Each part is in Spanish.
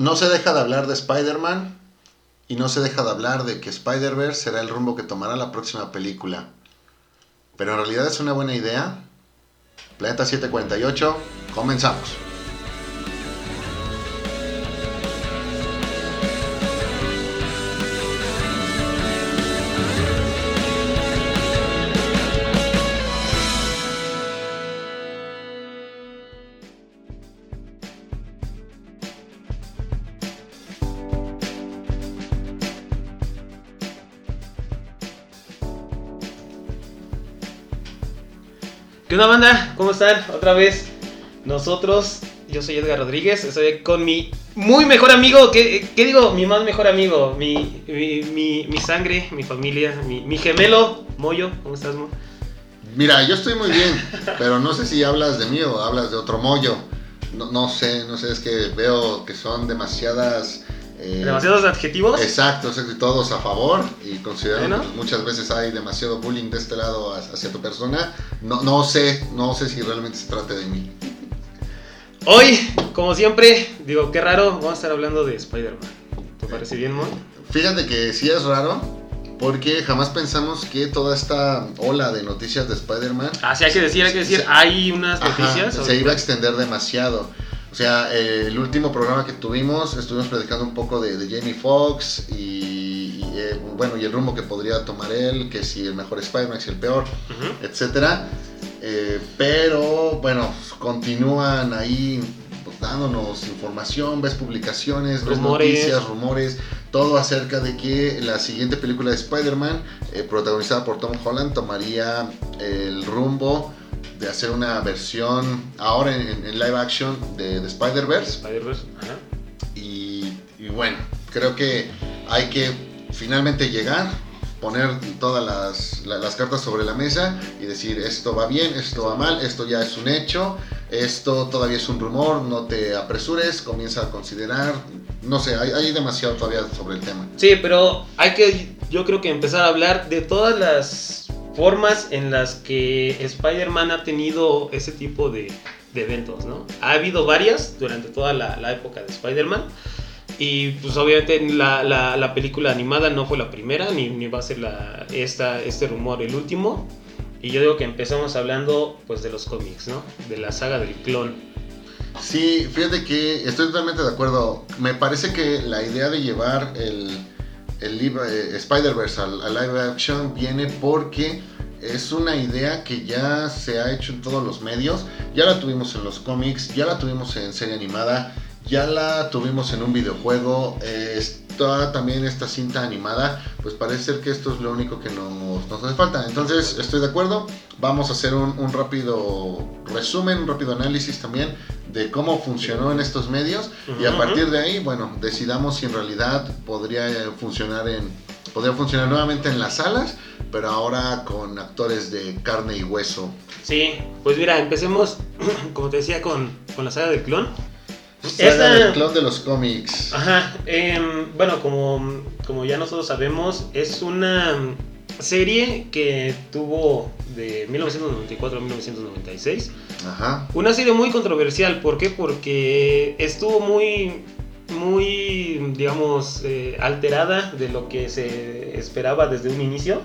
no se deja de hablar de Spider-Man y no se deja de hablar de que Spider-Verse será el rumbo que tomará la próxima película. Pero en realidad es una buena idea. Planeta 748, comenzamos. Onda, banda? ¿Cómo están? Otra vez nosotros, yo soy Edgar Rodríguez, estoy con mi muy mejor amigo, ¿qué, digo? Mi más mejor amigo, mi, mi, sangre, mi familia, mi, mi, gemelo, Moyo, ¿cómo estás, Mo? Mira, yo estoy muy bien, pero no sé si hablas de mí o hablas de otro Moyo. No, no sé, no sé, es que veo que son demasiadas... Eh, ¿Demasiados adjetivos? Exacto, todos a favor y considerando que muchas veces hay demasiado bullying de este lado hacia tu persona. No, no sé, no sé si realmente se trate de mí. Hoy, como siempre, digo, qué raro, vamos a estar hablando de Spider-Man. ¿Te parece bien, Mon? Fíjate que sí es raro, porque jamás pensamos que toda esta ola de noticias de Spider-Man... Ah, sí, hay que decir, hay que decir, hay unas noticias... Ajá, se iba a extender demasiado. O sea, eh, el último programa que tuvimos, estuvimos predicando un poco de, de Jamie Foxx y, y eh, bueno, y el rumbo que podría tomar él, que si el mejor Spider-Man, si el peor, uh -huh. etcétera. Eh, pero bueno, continúan ahí dándonos información, ves publicaciones, ves rumores. noticias, rumores, todo acerca de que la siguiente película de Spider-Man, protagonizada por Tom Holland, tomaría el rumbo de hacer una versión ahora en, en live action de, de Spider-Verse. Spider y, y bueno, creo que hay que finalmente llegar poner todas las, las, cartas sobre la mesa y decir esto va bien, esto va mal, esto ya es un hecho, esto todavía es un rumor, no te apresures, comienza a considerar, no sé, hay, hay demasiado todavía sobre el tema. Sí, pero hay que, yo creo que empezar a hablar de todas las formas en las que Spider-Man ha tenido ese tipo de, eventos, ¿no? Ha habido varias durante toda la, época de Spider-Man. Y pues obviamente la, la, la, película animada no fue la primera, ni, va a ser la, esta, este rumor el último. Y yo digo que empezamos hablando pues de los cómics, ¿no? De la saga del clon. Sí, fíjate que estoy totalmente de acuerdo. Me parece que la idea de llevar el, el eh, Spider-Verse al live action viene porque es una idea que ya se ha hecho en todos los medios. Ya la tuvimos en los cómics, ya la tuvimos en serie animada ya la tuvimos en un videojuego, eh, está también esta cinta animada, pues parece ser que esto es lo único que nos, nos hace falta. Entonces estoy de acuerdo, vamos a hacer un, un, rápido resumen, un rápido análisis también de cómo funcionó en estos medios uh -huh. y a partir de ahí, bueno, decidamos si en realidad podría funcionar en podría funcionar nuevamente en las salas, pero ahora con actores de carne y hueso. Sí, pues mira, empecemos, como te decía, con, con la saga del clon. Esta... del clon de los cómics. Ajá. Eh, bueno, como, como ya nosotros sabemos, es una serie que tuvo de 1994 a 1996. Ajá. Una serie muy controversial. ¿Por qué? Porque estuvo muy muy, digamos, eh, alterada de lo que se esperaba desde un inicio.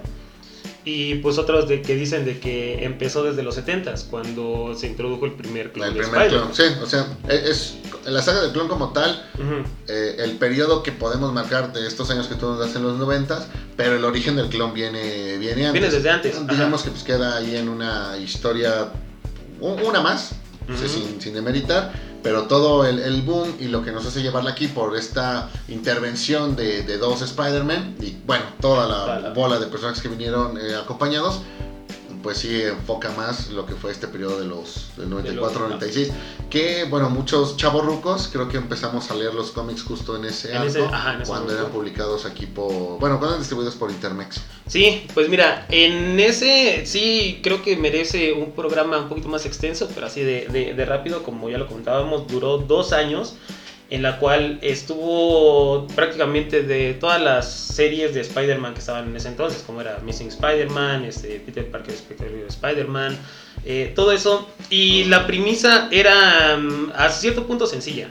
Y pues otros de que dicen de que empezó desde los 70s, cuando se introdujo el primer clon. El primer clon, sí, o sea, es, la saga del clon como tal, uh -huh. eh, el periodo que podemos marcar de estos años que tú nos das en los 90s, pero el origen del clon viene, viene antes. Viene desde antes. Digamos Ajá. que pues queda ahí en una historia, una más, uh -huh. sin, sin demeritar, pero todo el, el, boom y lo que nos hace llevarla aquí por esta intervención de, de dos Spider-Man y bueno, toda la bola de personajes que vinieron eh, acompañados, pues sí enfoca más lo que fue este periodo de los del 94-96, que bueno, muchos chavorrucos creo que empezamos a leer los cómics justo en ese en arco, ese, ajá, en ese cuando momento. eran publicados aquí por, bueno, cuando eran distribuidos por Intermex. Sí, pues mira, en ese sí creo que merece un programa un poquito más extenso, pero así de, de, de rápido, como ya lo contábamos, duró dos años en la cual estuvo prácticamente de todas las series de Spider-Man que estaban en ese entonces, como era Missing Spider-Man, este, Peter Parker Spectacular Spider-Man, eh, todo eso. Y la premisa era um, a cierto punto sencilla,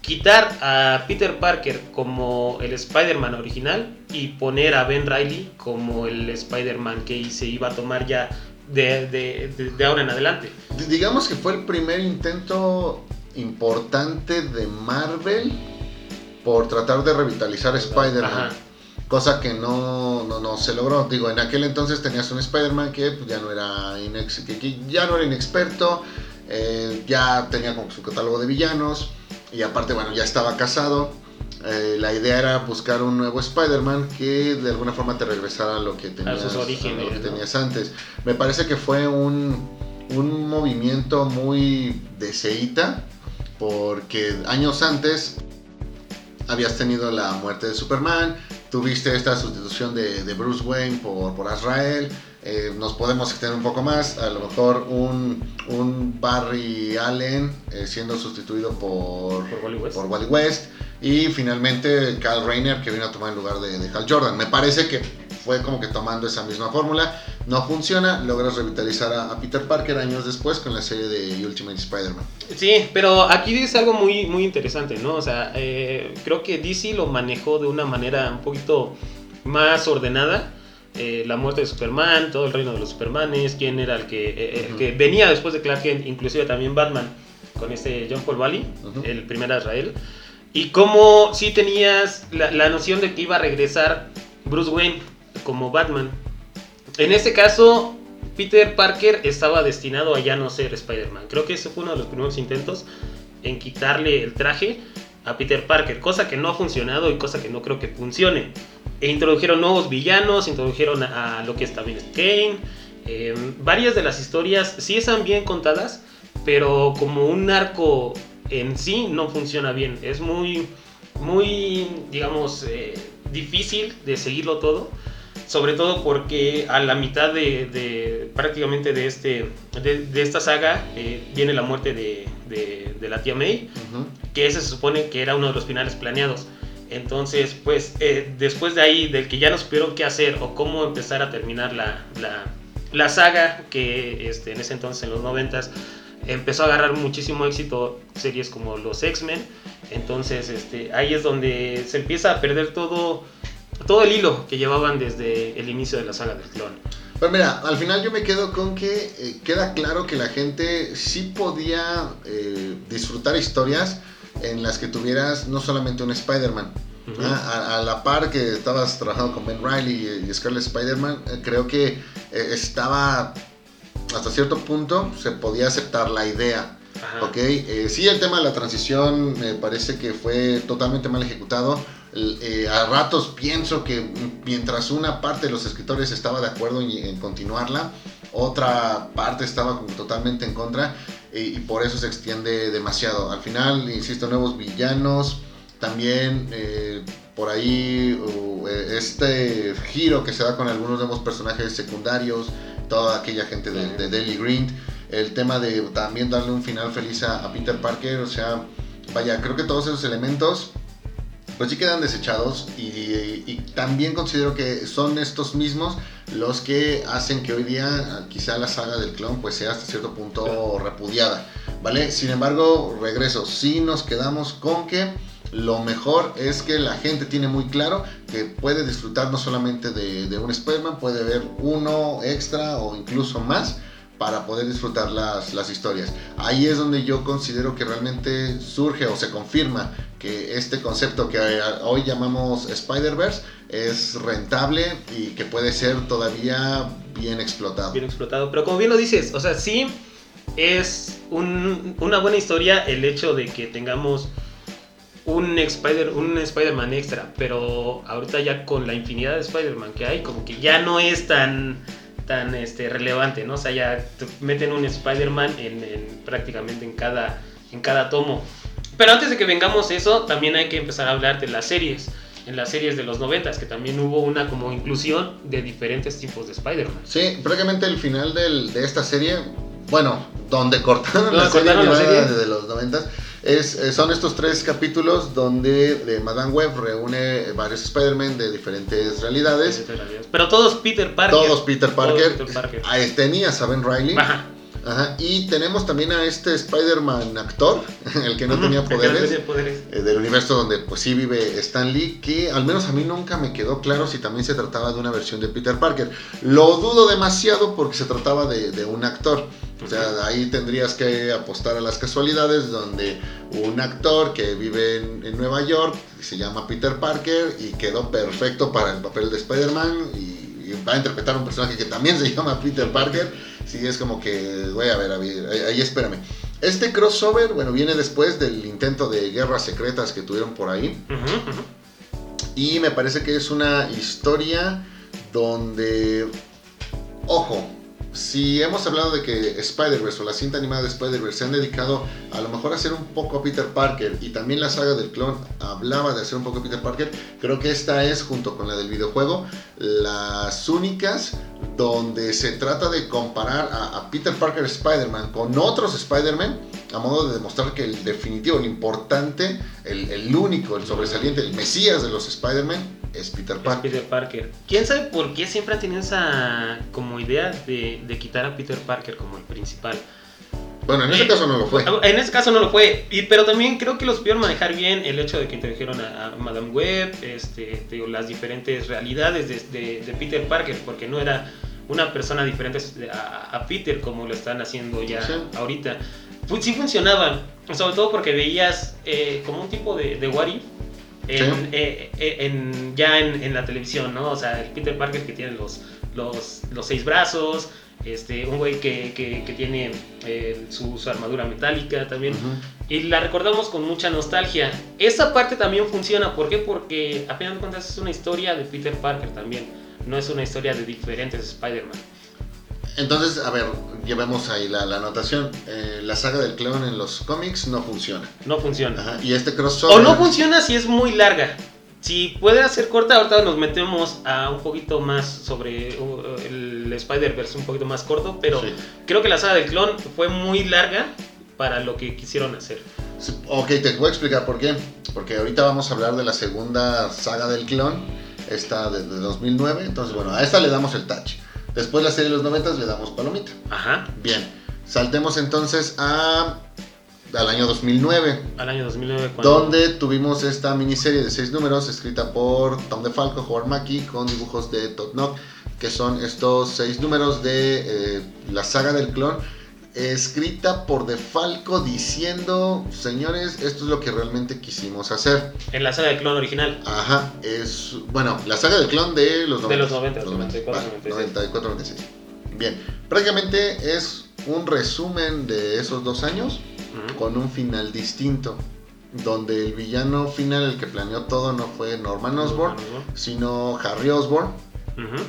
quitar a Peter Parker como el Spider-Man original y poner a Ben Riley como el Spider-Man que se iba a tomar ya de, de, ahora en adelante. Digamos que fue el primer intento importante de Marvel por tratar de revitalizar Spider-Man. Cosa que no, no, se logró. Digo, en aquel entonces tenías un Spider-Man que pues, ya, no era que ya no era inexperto, eh, ya tenía como su catálogo de villanos y aparte, bueno, ya estaba casado. Eh, la idea era buscar un nuevo Spider-Man que de alguna forma te regresara a lo que tenías, a sus orígenes, que tenías antes. Me parece que fue un, un movimiento muy deseita porque años antes habías tenido la muerte de Superman, tuviste esta sustitución de, de Bruce Wayne por, por Azrael, eh, nos podemos extender un poco más, a lo mejor un, un Barry Allen eh, siendo sustituido por, por, Wally West. y finalmente Cal Rayner que vino a tomar el lugar de, de Hal Jordan. Me parece que fue como que tomando esa misma fórmula, no funciona, logras revitalizar a, Peter Parker años después con la serie de Ultimate Spider-Man. Sí, pero aquí es algo muy, muy interesante, ¿no? O sea, eh, creo que DC lo manejó de una manera un poquito más ordenada eh, la muerte de Superman, todo el reino de los Supermanes, quién era el que, eh, que venía después de Clark Kent, inclusive también Batman, con este John Paul Valley, el primer Israel. Y cómo sí tenías la, la, noción de que iba a regresar Bruce Wayne como Batman. En este caso, Peter Parker estaba destinado a ya no ser Spider-Man. Creo que ese fue uno de los primeros intentos en quitarle el traje a Peter Parker, cosa que no ha funcionado y cosa que no creo que funcione. E introdujeron nuevos villanos, introdujeron a, lo que es también Kane. Em, varias de las historias sí están bien contadas, pero como un arco en sí no funciona bien. Es muy, muy, digamos, eh, difícil de seguirlo todo. Sobre todo porque a la mitad de, prácticamente de, este, de, esta saga eh, viene la muerte de, la tía May, que ese se supone que era uno de los finales planeados. Entonces, pues eh, después de ahí, del que ya no supieron qué hacer o cómo empezar a terminar la, la, saga, que este, en ese entonces, en los noventas, empezó a agarrar muchísimo éxito series como los X-Men. Entonces, este, ahí es donde se empieza a perder todo, todo el hilo que llevaban desde el inicio de la saga del clon. Pero mira, al final yo me quedo con que eh, queda claro que la gente sí podía eh, disfrutar historias en las que tuvieras no solamente un Spider-Man. a, la par que estabas trabajando con Ben Riley y, Scarlet Spider-Man, eh, creo que eh, estaba hasta cierto punto se podía aceptar la idea. Ok, eh, sí, el tema de la transición me parece que fue totalmente mal ejecutado. A ratos pienso que mientras una parte de los escritores estaba de acuerdo en, continuarla, otra parte estaba totalmente en contra y, por eso se extiende demasiado. Al final, insisto, nuevos villanos, también eh, por ahí eh, este giro que se da con algunos nuevos personajes secundarios, toda aquella gente de, Daily Green, el tema de también darle un final feliz a, Peter Parker, o sea, vaya, creo que todos esos elementos pues sí quedan desechados y, y, también considero que son estos mismos los que hacen que hoy día quizá la saga del clon pues sea hasta cierto punto repudiada, ¿vale? Sin embargo, regreso, sí nos quedamos con que lo mejor es que la gente tiene muy claro que puede disfrutar no solamente de, un Spider-Man, puede ver uno extra o incluso más para poder disfrutar las, las, historias. Ahí es donde yo considero que realmente surge o se confirma que este concepto que hoy llamamos Spider-Verse es rentable y que puede ser todavía bien explotado. Bien explotado, pero como bien lo dices, o sea, sí es una buena historia el hecho de que tengamos un Spider un Spider-Man extra, pero ahorita ya con la infinidad de Spider-Man que hay, como que ya no es tan tan este, relevante, ¿no? O sea, ya meten un Spider-Man en, prácticamente en cada, en cada tomo. Pero antes de que vengamos eso, también hay que empezar a hablar de las series. En las series de los noventas, que también hubo una como inclusión de diferentes tipos de Spider-Man. Sí, prácticamente el final del, de esta serie, bueno, donde cortaron, la, serie de los noventas, es, eh, son estos tres capítulos donde Madame Web reúne varios Spider-Man de diferentes realidades. Pero todos Peter Parker. Todos Peter Parker. Todos Peter Parker. Ahí tenías a Ben Riley. Ajá Ajá, y tenemos también a este Spider-Man actor, el que no Ujú, tenía el que no poderes. tenía poderes. eh, del universo donde pues sí vive Stan Lee, que al menos a mí nunca me quedó claro si también se trataba de una versión de Peter Parker. Lo dudo demasiado porque se trataba de, de un actor. O sea, ahí tendrías que apostar a las casualidades donde un actor que vive en, en Nueva York se llama Peter Parker y quedó perfecto para el papel de Spider-Man y, y va a interpretar un personaje que también se llama Peter Parker. Sí, es como que, güey, a ver, a ver, ahí, espérame. Este crossover, bueno, viene después del intento de guerras secretas que tuvieron por ahí. Y me parece que es una historia donde, ojo, si hemos hablado de que Spider-Verse o la cinta animada de Spider-Verse se han dedicado a lo mejor a hacer un poco a Peter Parker y también la saga del clon hablaba de hacer un poco a Peter Parker, creo que esta es, junto con la del videojuego, las únicas donde se trata de comparar a, Peter Parker Spider-Man con otros Spider-Man a modo de demostrar que el definitivo, el importante, el, el único, el sobresaliente, el mesías de los Spider-Man es Peter Es Parker. Peter Parker. ¿Quién sabe por qué siempre han tenido esa como idea de, de quitar a Peter Parker como el principal? Bueno, en este caso no lo fue. En este caso no lo fue, y, pero también creo que los supieron manejar bien el hecho de que introdujeron a, a Madame Web, este, te digo, las diferentes realidades de, de- de Peter Parker, porque no era una persona diferente a, a Peter como lo están haciendo ya Sí. ahorita. Sí funcionaban, sobre todo porque veías eh, como un tipo de, de what if en, Sí. eh, eh, en- ya en, en la televisión, ¿no? O sea, el Peter Parker que tiene los, los, los seis brazos, este, un güey que, que, que tiene eh, su, su armadura metálica también. Ujú. Y la recordamos con mucha nostalgia. Esa parte también funciona. ¿Por qué? Porque a final de cuentas es una historia de Peter Parker también. No es una historia de diferentes Spider-Man. Entonces, a ver, llevemos ahí la, la anotación. Eh, la saga del clon en los cómics no funciona. No funciona. Ajá, Y este crossover. O no funciona si es muy larga. Si puede ser corta, ahorita nos metemos a un poquito más sobre uh, el Spider-Verse, un poquito más corto, pero Sí. creo que la saga del clon fue muy larga para lo que quisieron hacer. Sí, Ok, te voy a explicar por qué. Porque ahorita vamos a hablar de la segunda saga del clon, esta de, de 2009. Entonces, bueno, a esta le damos el touch. Después la serie de los 90 le damos palomita. Ajá, Bien, saltemos entonces a, al año 2009. al año 2009 cuando... Donde tuvimos esta miniserie de seis números escrita por Tom DeFalco, Howard Mackie, con dibujos de Todd Knock, que son estos seis números de eh, la saga del clon, escrita por DeFalco diciendo, señores, esto es lo que realmente quisimos hacer. En la saga del clon original. Ajá, es, bueno, la saga del clon de los 90. De los 90, 94, 96. 94, 96. Bien, prácticamente es un resumen de esos dos años con un final distinto, donde el villano final, el que planeó todo, no fue Norman Osborn, sino Harry Osborn, Ujú.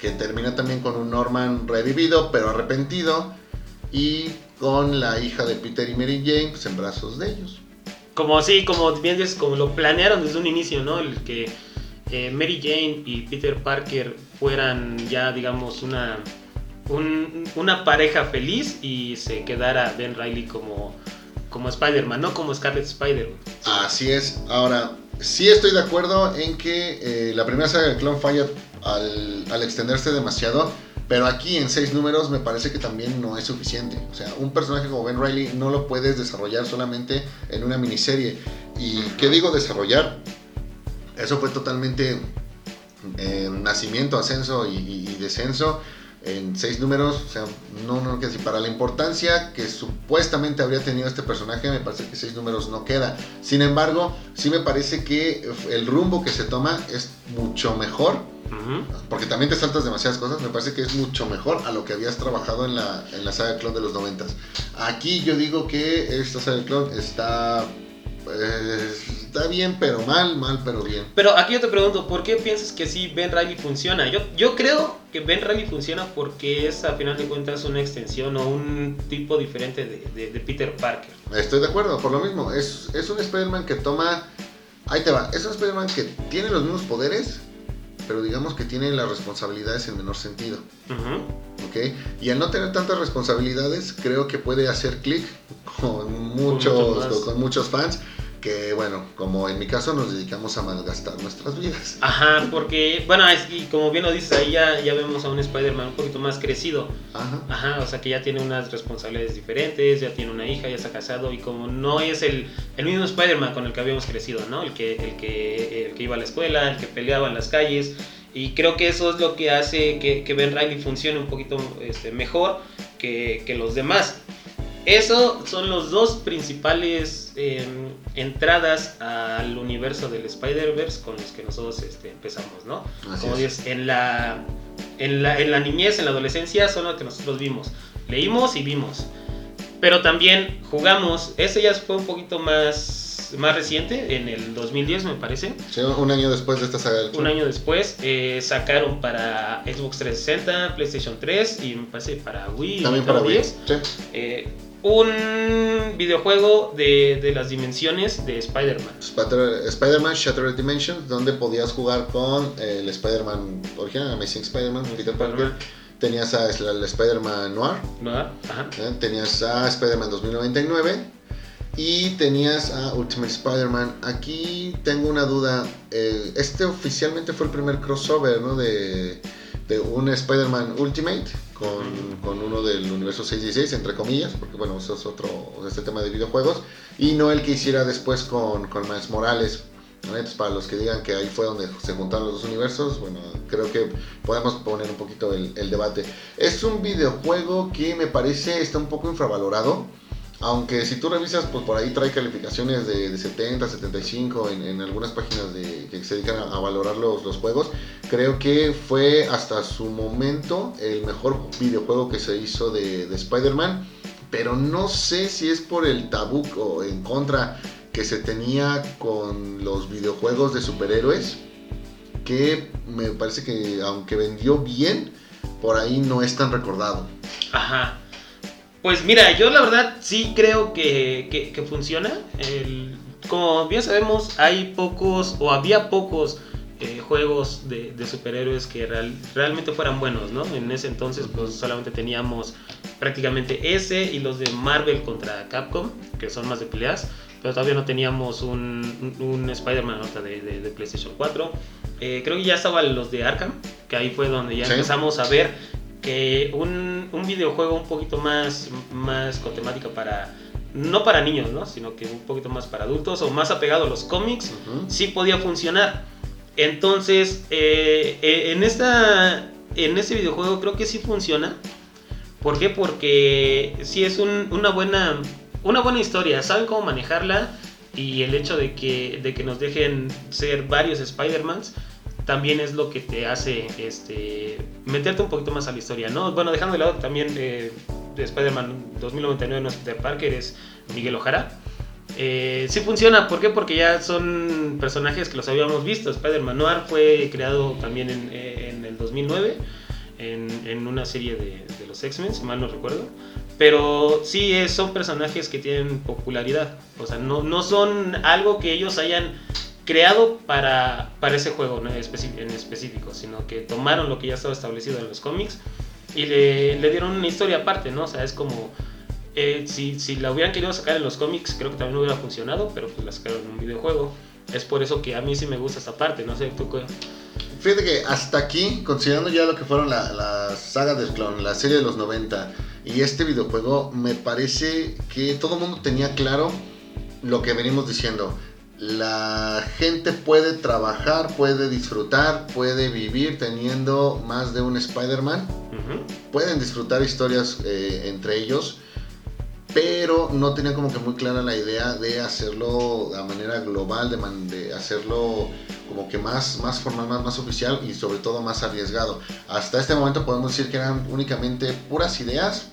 que termina también con un Norman revivido, pero arrepentido, y con la hija de Peter y Mary Jane pues, en brazos de ellos. Como sí, como bien dices, como lo planearon desde un inicio, ¿no? El que eh, Mary Jane y Peter Parker fueran ya, digamos, una, un- una pareja feliz y se quedara Ben Riley como, como Spider-Man, no como Scarlet Spider. Así es. Ahora, sí estoy de acuerdo en que eh, la primera saga del clon falla al, al extenderse demasiado. Pero aquí en seis números me parece que también no es suficiente. O sea, un personaje como Ben Riley no lo puedes desarrollar solamente en una miniserie. ¿Y qué digo desarrollar? Eso fue totalmente eh, nacimiento, ascenso y, y- descenso en seis números. O sea, no, no, que si para la importancia que supuestamente habría tenido este personaje, me parece que seis números no queda. Sin embargo, sí me parece que el rumbo que se toma es mucho mejor Porque también te saltas demasiadas cosas, me parece que es mucho mejor a lo que habías trabajado en la, en la saga Clon de los noventas. Aquí yo digo que esta saga Clon está, eh, está bien pero mal, mal pero bien. Pero aquí yo te pregunto, ¿por qué piensas que sí Ben Riley funciona? Yo, yo creo que Ben Riley funciona porque es a final de cuentas una extensión o un tipo diferente de, de- de Peter Parker. Estoy de acuerdo, por lo mismo, es, es un Spider-Man que toma, ahí te va, es un Spider-Man que tiene los mismos poderes, pero digamos que tiene las responsabilidades en menor sentido. Y al no tener tantas responsabilidades, creo que puede hacer clic con muchos, con muchos fans que bueno, como en mi caso nos dedicamos a malgastar nuestras vidas. Ajá, porque, bueno, es, y como bien lo dices, ahí ya, ya vemos a un Spider-Man un poquito más crecido. Ajá. Ajá, o sea que ya tiene unas responsabilidades diferentes, ya tiene una hija, ya está casado y como no es el, el mismo Spider-Man con el que habíamos crecido, ¿no? El que, el, que, el que iba a la escuela, el que peleaba en las calles. Y creo que eso es lo que hace que, que Ben Riley funcione un poquito este, mejor que, que los demás. Eso son los dos principales eh, entradas al universo del Spider-Verse con los que nosotros este, empezamos, ¿no? Así Como es. dices, en la, en, la, en la niñez, en la adolescencia, son lo que nosotros vimos. Leímos y vimos. Pero también jugamos. Ese ya fue un poquito más, más reciente, en el 2010 me parece. Sí, un año después de esta saga del Un año después eh, sacaron para Xbox 360, PlayStation 3 y me parece para Wii. También para Wii. 10 Sí. eh, un videojuego de, de las dimensiones de Spider-Man. Spider- Spider-Man Shattered Dimensions, donde podías jugar con el Spider-Man original, Amazing Spider-Man, Peter Parker. Tenías a el Spider-Man Noir, ¿No? Ajá. ¿eh? tenías a Spider-Man 2099 y tenías a Ultimate Spider-Man. Aquí tengo una duda. eh, este oficialmente fue el primer crossover ¿no? de, un Spider-Man Ultimate con, con uno del universo 616, entre comillas, porque bueno, eso es otro este tema de videojuegos. Y no el que hiciera después con, con Morales. para los que digan que ahí fue donde se juntaron los dos universos, bueno, creo que podemos poner un poquito el, el debate. Es un videojuego que me parece está un poco infravalorado. Aunque si tú revisas, pues por ahí trae calificaciones de, de 70, 75 en, algunas páginas que se dedican a, valorar los, los juegos. Creo que fue hasta su momento el mejor videojuego que se hizo de, de Spider-Man. Pero no sé si es por el tabú o en contra que se tenía con los videojuegos de superhéroes. Que me parece que aunque vendió bien, por ahí no es tan recordado. Ajá. Pues mira, yo la verdad sí creo que, que- que funciona. El- como bien sabemos, hay pocos o había pocos eh, juegos de, de superhéroes que real- realmente fueran buenos, ¿no? En ese entonces pues solamente teníamos prácticamente ese y los de Marvel contra Capcom, que son más de peleas, pero todavía no teníamos un, Spider-Man de, de- de PlayStation 4. Eh, creo que ya estaban los de Arkham, que ahí fue donde ya Sí. empezamos a ver que un, un videojuego un poquito más, más con temática para, no para niños, ¿no? Sino que un poquito más para adultos o más apegado a los cómics, sí podía funcionar. Entonces, eh, eh, en, esta, en este videojuego creo que sí funciona. ¿Por qué? Porque sí es un- una, buena, una buena historia, saben cómo manejarla y el hecho de que, de que nos dejen ser varios Spider-Mans también es lo que te hace este, meterte un poquito más a la historia, ¿no? Bueno, dejando de lado también eh, de Spider-Man 2099 no es Peter Parker, es Miguel Ojara. Eh, sí funciona, ¿por qué? Porque ya son personajes que los habíamos visto. Spider-Man Noir fue creado también en, eh, en el 2009 en, una serie de, los X-Men, si mal no recuerdo. Pero sí es- son personajes que tienen popularidad. O sea, no, no son algo que ellos hayan creado para, para ese juego ¿no? En específico, sino que tomaron lo que ya estaba establecido en los cómics y le, le dieron una historia aparte, ¿no? O sea, es como... eh, si, si la hubieran querido sacar en los cómics, creo que también hubiera funcionado, pero pues la sacaron en un videojuego. Es por eso que a mí sí me gusta esta parte, no sé, tú qué- Fíjate que hasta aquí, considerando ya lo que fueron la, la saga del clon, la serie de los 90 y este videojuego, me parece que todo el mundo tenía claro lo que venimos diciendo. La gente puede trabajar, puede disfrutar, puede vivir teniendo más de un Spider-Man. Ujú. Pueden disfrutar historias eh, entre ellos, pero no tenían como que muy clara la idea de hacerlo de manera global, de, man- de hacerlo como que más, más formal, más, más oficial y sobre todo más arriesgado. Hasta este momento podemos decir que eran únicamente puras ideas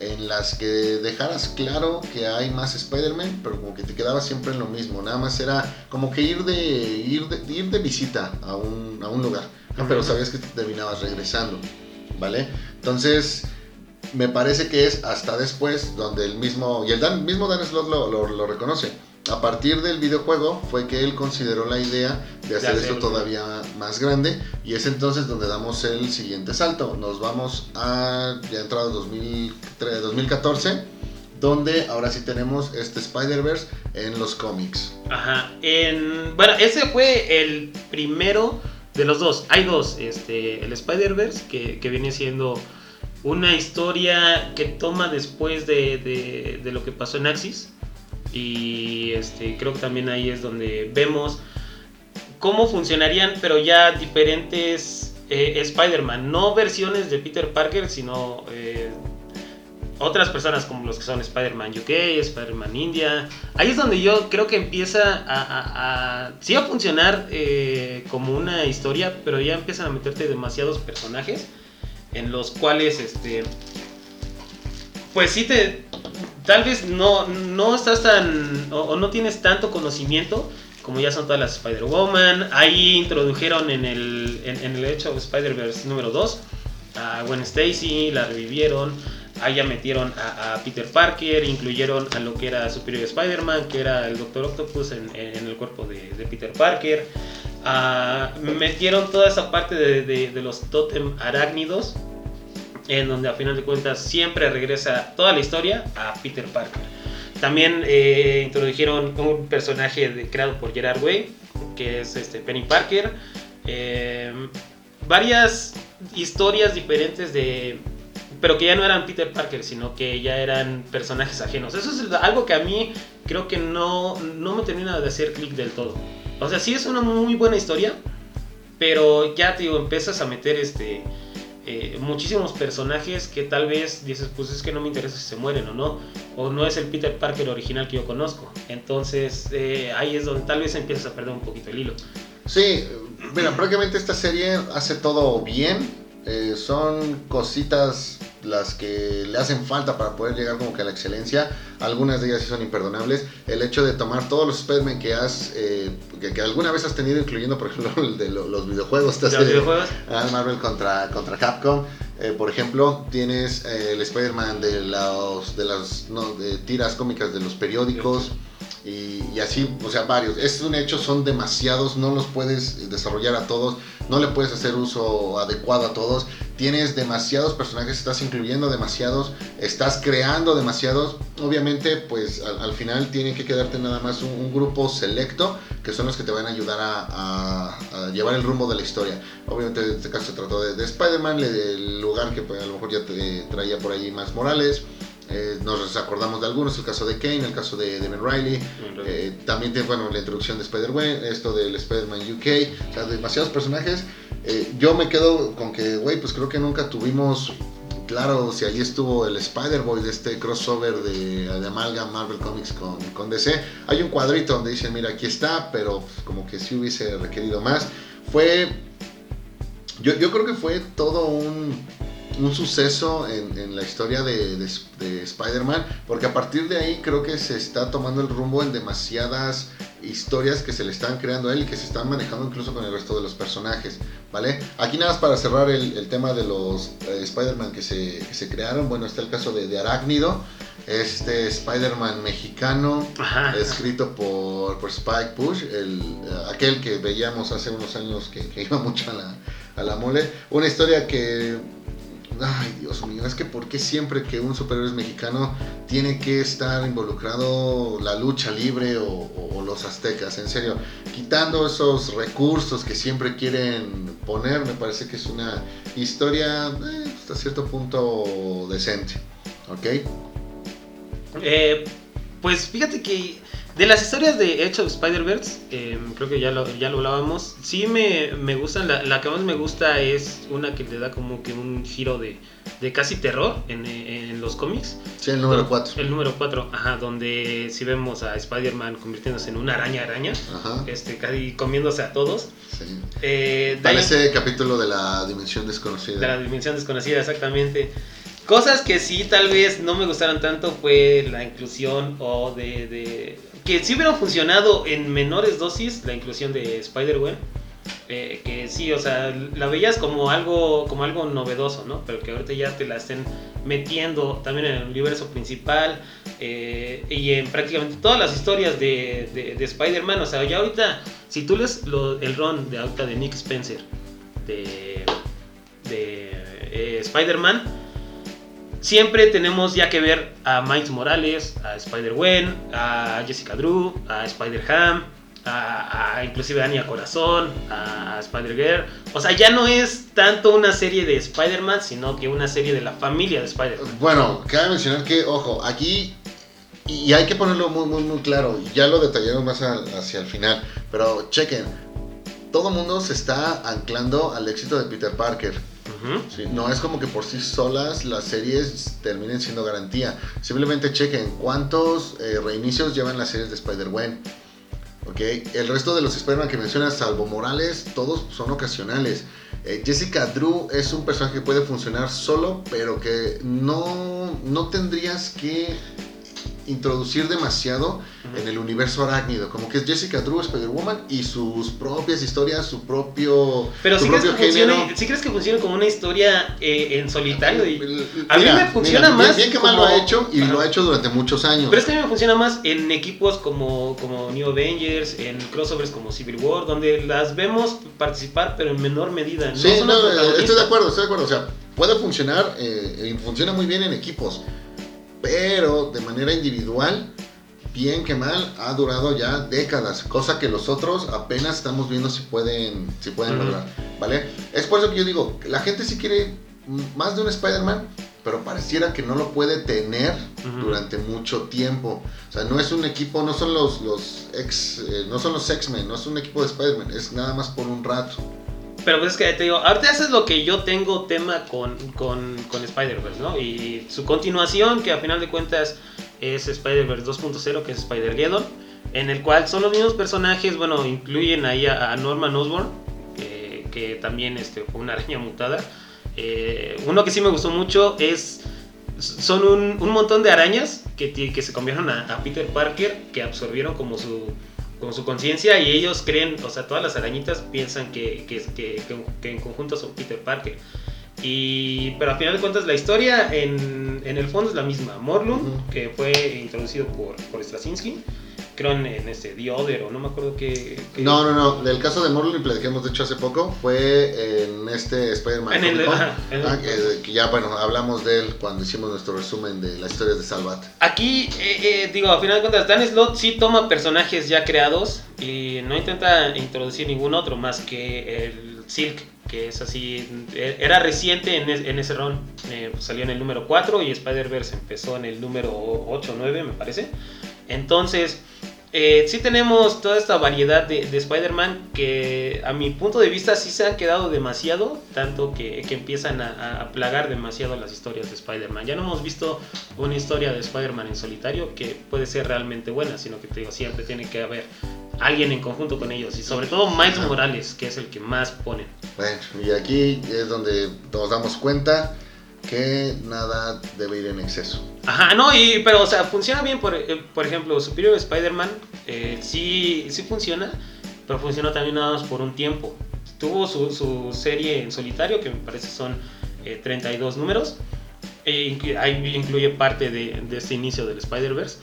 en las que dejaras claro que hay más Spider-Man, pero como que te quedabas siempre en lo mismo. Nada más era como que ir de, ir de, ir de visita a un, a un lugar, Ah, pero sabías que te terminabas regresando, ¿vale? Entonces, me parece que es hasta después donde el mismo, y el Dan- mismo Dan Slott lo, lo- lo reconoce. A partir del videojuego fue que él consideró la idea de hacer esto todavía más grande y es entonces donde damos el siguiente salto. Nos vamos a ya entrado 2003, 2014, donde ahora sí tenemos este Spider-Verse en los cómics. Ajá. En, bueno, ese fue el primero de los dos. Hay dos. Este, el Spider-Verse, que, que viene siendo una historia que toma después de, de, de lo que pasó en Axis. Y este, creo que también ahí es donde vemos cómo funcionarían, pero ya diferentes eh, Spider-Man. No versiones de Peter Parker, sino eh, otras personas como los que son Spider-Man UK, Spider-Man India. Ahí es donde yo creo que empieza a, sí a funcionar eh, como una historia, pero ya empiezan a meterte demasiados personajes en los cuales, este, pues sí te, tal vez no, no estás tan, o, o no tienes tanto conocimiento como ya son todas las Spider-Woman. Ahí introdujeron en el, en, en el hecho de Spider-Verse número 2 a Gwen Stacy, la revivieron. Ahí ya metieron a, a, Peter Parker, incluyeron a lo que era Superior Spider-Man, que era el Doctor Octopus en, en el cuerpo de, de Peter Parker. Uh, metieron toda esa parte de, de, de, los totem arácnidos, en donde a final de cuentas siempre regresa toda la historia a Peter Parker. También eh, introdujeron un personaje creado por Gerard Way, que es este Penny Parker. Eh, varias historias diferentes de pero que ya no eran Peter Parker, sino que ya eran personajes ajenos. Eso es algo que a mí creo que no, no me termina de hacer clic del todo. O sea, sí es una muy buena historia, pero ya te digo, empiezas a meter este, eh, muchísimos personajes que tal vez dices, pues es que no me interesa si se mueren o no, o no es el Peter Parker original que yo conozco. Entonces eh, ahí es donde tal vez empiezas a perder un poquito el hilo. Sí, mira, prácticamente esta serie hace todo bien. Eh, son cositas las que le hacen falta para poder llegar como que a la excelencia. Algunas de ellas sí son imperdonables. El hecho de tomar todos los Spider-Man que has, eh, que, que, alguna vez has tenido, incluyendo por ejemplo el de lo, los videojuegos. ¿Los videojuegos? Marvel contra, contra Capcom. Eh, por ejemplo, tienes eh, el Spider-Man de, los, de las no, de tiras cómicas de los periódicos. Y, así, o sea, varios. Es un hecho, son demasiados, no los puedes desarrollar a todos, no le puedes hacer uso adecuado a todos. Tienes demasiados personajes, estás incluyendo demasiados, estás creando demasiados. Obviamente, pues al, al final tiene que quedarte nada más un, grupo selecto que son los que te van a ayudar a, llevar el rumbo de la historia. Obviamente, en este caso se trató de, de Spider-Man, el lugar que pues, a lo mejor ya te traía por ahí más Morales. Eh, nos acordamos de algunos, el caso de Kane, el caso de Riley, eh, también tiene, bueno, la introducción de Spider-Man, esto del Spider-Man UK, o sea, demasiados personajes. Eh, yo me quedo con que, güey, pues creo que nunca tuvimos claro si allí estuvo el Spider-Boy de este crossover de, de Amalgam Marvel Comics con, con, DC. Hay un cuadrito donde dicen, mira, aquí está, pero pues, como que sí hubiese requerido más. Fue, yo, yo creo que fue todo un un suceso en, en la historia de, de, de Spider-Man, porque a partir de ahí creo que se está tomando el rumbo en demasiadas historias que se le están creando a él y que se están manejando incluso con el resto de los personajes, ¿vale? Aquí nada más para cerrar el, el tema de los eh, Spider-Man que se, que se, crearon, bueno, está el caso de, de Arácnido, este Spider-Man mexicano, Ajá. escrito por, por Spike Push, el, aquel que veíamos hace unos años que, que iba mucho a la, a la mole, una historia que ay Dios mío, es que ¿por qué siempre que un superhéroe es mexicano tiene que estar involucrado la lucha libre o, los aztecas? En serio, quitando esos recursos que siempre quieren poner, me parece que es una historia eh, hasta cierto punto decente, ¿ok? Eh, pues fíjate que de las historias de Edge of Spider-Verse, eh, creo que ya lo, ya lo hablábamos, sí me, me gustan, la, la, que más me gusta es una que le da como que un giro de, de casi terror en, en, los cómics. Sí, el número 4. El número 4, ajá, donde si sí vemos a Spider-Man convirtiéndose en una araña araña, ajá. este, casi comiéndose a todos. Sí. Eh, Tal ese capítulo de la dimensión desconocida. De la dimensión desconocida, exactamente. Cosas que sí tal vez no me gustaron tanto fue la inclusión o de, de que sí hubieran funcionado en menores dosis la inclusión de Spider-Gwen. Eh, que sí, o sea, la veías como algo, como algo novedoso, ¿no? Pero que ahorita ya te la estén metiendo también en el universo principal eh, y en prácticamente todas las historias de, de, de Spider-Man. O sea, ya ahorita, si tú lees el run de ahorita de Nick Spencer de, de eh, Spider-Man, siempre tenemos ya que ver a Miles Morales, a Spider-Gwen, a Jessica Drew, a Spider-Ham, a, a, inclusive a Anya Corazón, a Spider-Girl. O sea, ya no es tanto una serie de Spider-Man, sino que una serie de la familia de Spider-Man. Bueno, cabe mencionar que, ojo, aquí, y hay que ponerlo muy, muy, muy claro, ya lo detallaremos más hacia el final, pero chequen, todo mundo se está anclando al éxito de Peter Parker. No es como que por sí solas las series terminen siendo garantía. Simplemente chequen cuántos eh, reinicios llevan las series de Spider-Gwen. Okay. El resto de los Spider-Man que mencionas, salvo Morales, todos son ocasionales. Eh, Jessica Drew es un personaje que puede funcionar solo, pero que no, no tendrías que introducir demasiado uh -huh. en el universo arácnido. Como que es Jessica Drew, Spider-Woman y sus propias historias, su propio, Pero su ¿sí propio crees, que género. funcione, ¿sí crees que funcione como una historia eh, en solitario? Y- Mira, a mí me funciona mira, más. Bien, bien que mal como- lo ha hecho y Ajá. lo ha hecho durante muchos años. Pero es que a mí me funciona más en equipos como, como New Avengers, en crossovers como Civil War, donde las vemos participar, pero en menor medida. No Sí, no, los eh, estoy de acuerdo, estoy de acuerdo. O sea, puede funcionar eh, y funciona muy bien en equipos, pero de manera individual, bien que mal, ha durado ya décadas, cosa que los otros apenas estamos viendo si pueden, si pueden Ujú. lograr, ¿vale? Es por eso que yo digo, la gente sí quiere más de un Spider-Man, pero pareciera que no lo puede tener Ujú. durante mucho tiempo. O sea, no es un equipo, no son los, los ex, eh, no son los X-Men, no es un equipo de Spider-Man, es nada más por un rato. Pero pues es que te digo, ahorita eso es lo que yo tengo tema con, con, con Spider-Verse, ¿no? Y su continuación, que a final de cuentas es Spider-Verse 2.0, que es Spider-Geddon, en el cual son los mismos personajes, bueno, incluyen ahí a, Norman Osborn, que, también este, fue una araña mutada. Eh, uno que sí me gustó mucho es... Son un, un montón de arañas que, que se comieron a, a Peter Parker, que absorbieron como su, como su conciencia y ellos creen, o sea, todas las arañitas piensan que, que, que, que- en conjunto son Peter Parker. Y, pero al final de cuentas la historia en, en el fondo es la misma. Morlun, Ujú. que fue introducido por, por Straczynski, creo en, en este The Other o no me acuerdo qué... qué- No, no, no. Del caso de Morlun, que dijimos de hecho hace poco, fue en este Spider-Man. Ah, que, que ya, bueno, hablamos de él cuando hicimos nuestro resumen de las historias de Salvat. Aquí, eh, eh, digo, a final de cuentas, Dan Slott sí toma personajes ya creados y no intenta introducir ningún otro más que el Silk, que es así, eh, era reciente en, es- en ese run, eh, salió en el número 4 y Spider-Verse empezó en el número 8 o 9, me parece. Entonces, eh, sí tenemos toda esta variedad de, de Spider-Man que a mi punto de vista sí se han quedado demasiado, tanto que, que empiezan a, a plagar demasiado las historias de Spider-Man. Ya no hemos visto una historia de Spider-Man en solitario que puede ser realmente buena, sino que te digo, siempre tiene que haber alguien en conjunto con ellos y sobre todo Miles Morales, que es el que más ponen. Bueno, y aquí es donde nos damos cuenta que nada debe ir en exceso. Ajá, no, y, pero o sea, funciona bien, por, eh, por ejemplo, Superior Spider-Man eh, sí, sí funciona, pero funciona también nada más por un tiempo. Tuvo su, su serie en solitario, que me parece son eh, 32 números, e ahí incluye parte de, de este inicio del Spider-Verse,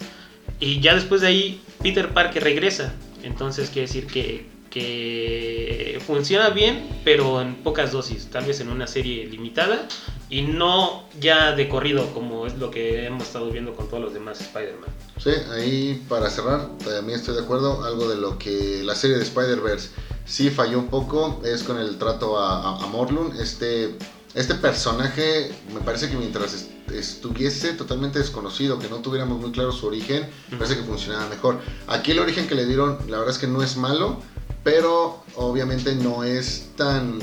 y ya después de ahí Peter Parker regresa, entonces quiere decir que, que funciona bien, pero en pocas dosis, tal vez en una serie limitada, y no ya de corrido como es lo que hemos estado viendo con todos los demás Spider-Man. Sí, ahí para cerrar, también estoy de acuerdo. Algo de lo que la serie de Spider-Verse sí falló un poco es con el trato a, a, a Morlun. Este, este personaje me parece que mientras est- estuviese totalmente desconocido, que no tuviéramos muy claro su origen, me parece que funcionaba mejor. Aquí el origen que le dieron, la verdad es que no es malo, pero obviamente no es tan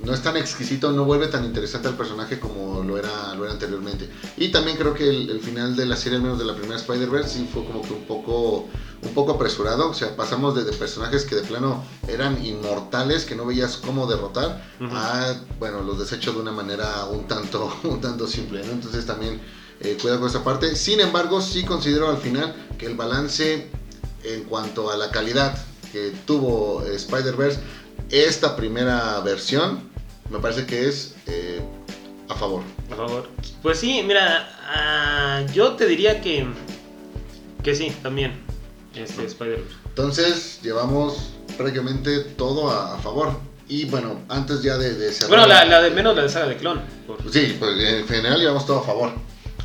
no es tan exquisito, no vuelve tan interesante al personaje como lo era, lo era anteriormente. Y también creo que el, el final de la serie, al menos de la primera Spider-Verse, sí fue como que un poco, un poco apresurado. O sea, pasamos de, de personajes que de plano eran inmortales, que no veías cómo derrotar, Ujú. a, bueno, los desechos de una manera un tanto, un tanto simple, ¿no? Entonces también eh, cuidado con esa parte. Sin embargo, sí considero al final que el balance en cuanto a la calidad que tuvo eh, Spider-Verse, esta primera versión, me parece que es eh, a favor. Por favor. Pues sí, mira, ah, yo te diría que que sí, también este Spider-Man. Entonces, llevamos prácticamente todo a, a favor. Y bueno, antes ya de, de cerrar- Bueno, la, la de menos la de saga de clon. por- Sí, pues en general llevamos todo a favor.